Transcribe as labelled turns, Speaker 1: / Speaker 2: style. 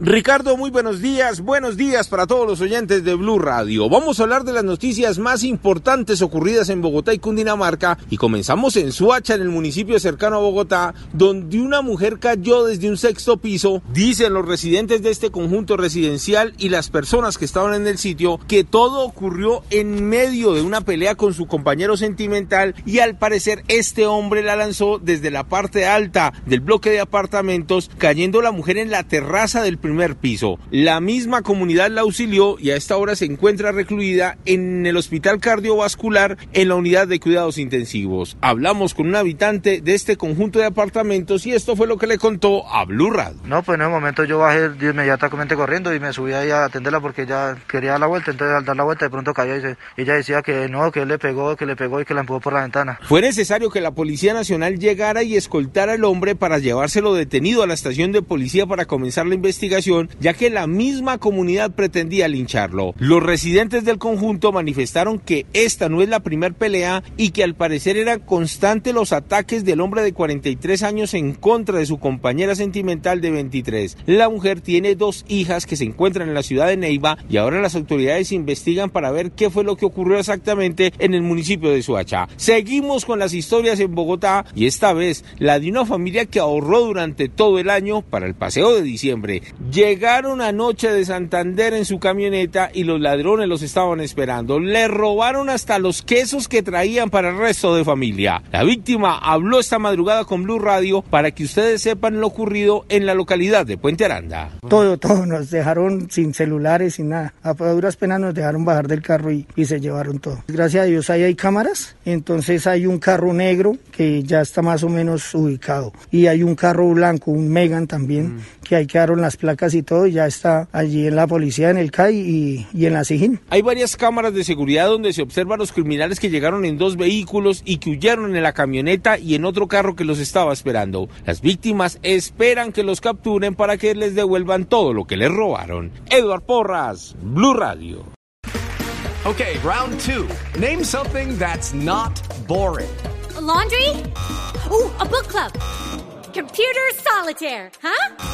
Speaker 1: Ricardo, muy buenos días. Buenos días para todos los oyentes de Blue Radio. Vamos a hablar de las noticias más importantes ocurridas en Bogotá y Cundinamarca. Y comenzamos en Suacha, en el municipio cercano a Bogotá, donde una mujer cayó desde un sexto piso. Dicen los residentes de este conjunto residencial y las personas que estaban en el sitio que todo ocurrió en medio de una pelea con su compañero sentimental y al parecer este hombre la lanzó desde la parte alta del bloque de apartamentos, cayendo la mujer en la terraza del primer piso. La misma comunidad la auxilió y a esta hora se encuentra recluida en el hospital cardiovascular en la unidad de cuidados intensivos. Hablamos con un habitante de este conjunto de apartamentos y esto fue lo que le contó a Blue Radio.
Speaker 2: No, pues en el momento yo bajé de inmediatamente corriendo y me subí ahí a atenderla porque ella quería dar la vuelta, entonces al dar la vuelta de pronto cayó y se- ella decía que no, que él le pegó, que le pegó y que la empujó por la ventana.
Speaker 1: Fue necesario que la Policía Nacional llegara y escoltara al hombre para llevárselo detenido a la estación de policía para comenzar la investigación, ya que la misma comunidad pretendía lincharlo. Los residentes del conjunto manifestaron que esta no es la primer pelea y que al parecer eran constantes los ataques del hombre de 43 años en contra de su compañera sentimental de 23. La mujer tiene dos hijas que se encuentran en la ciudad de Neiva y ahora las autoridades investigan para ver qué fue lo que ocurrió exactamente en el municipio de Suacha. Seguimos con las historias en Bogotá y esta vez la de una familia que ahorró durante todo el año para el paseo de diciembre. Llegaron anoche de Santander en su camioneta y los ladrones los estaban esperando. Le robaron hasta los quesos que traían para el resto de familia. La víctima habló esta madrugada con Blue Radio para que ustedes sepan lo ocurrido en la localidad de Puente Aranda.
Speaker 3: Todo, todo, nos dejaron sin celulares, sin nada. A duras penas nos dejaron bajar del carro y, y se llevaron todo. Gracias a Dios ahí hay cámaras, entonces hay un carro negro que ya está más o menos ubicado. Y hay un carro blanco, un Megan también, que ahí quedaron las placas y todo, y ya está allí en la policía, en el CAI y, y en la SIGIN.
Speaker 1: Hay varias cámaras de seguridad donde se observan los criminales que llegaron en dos vehículos y que huyeron en la camioneta y en otro carro que los estaba esperando. Las víctimas esperan que los capturen para que les devuelvan todo lo que les robaron. Edward Porras, Blue Radio.
Speaker 4: Okay, round two. Name something that's not boring.
Speaker 5: A laundry? Ooh, a book club. Computer solitaire, huh?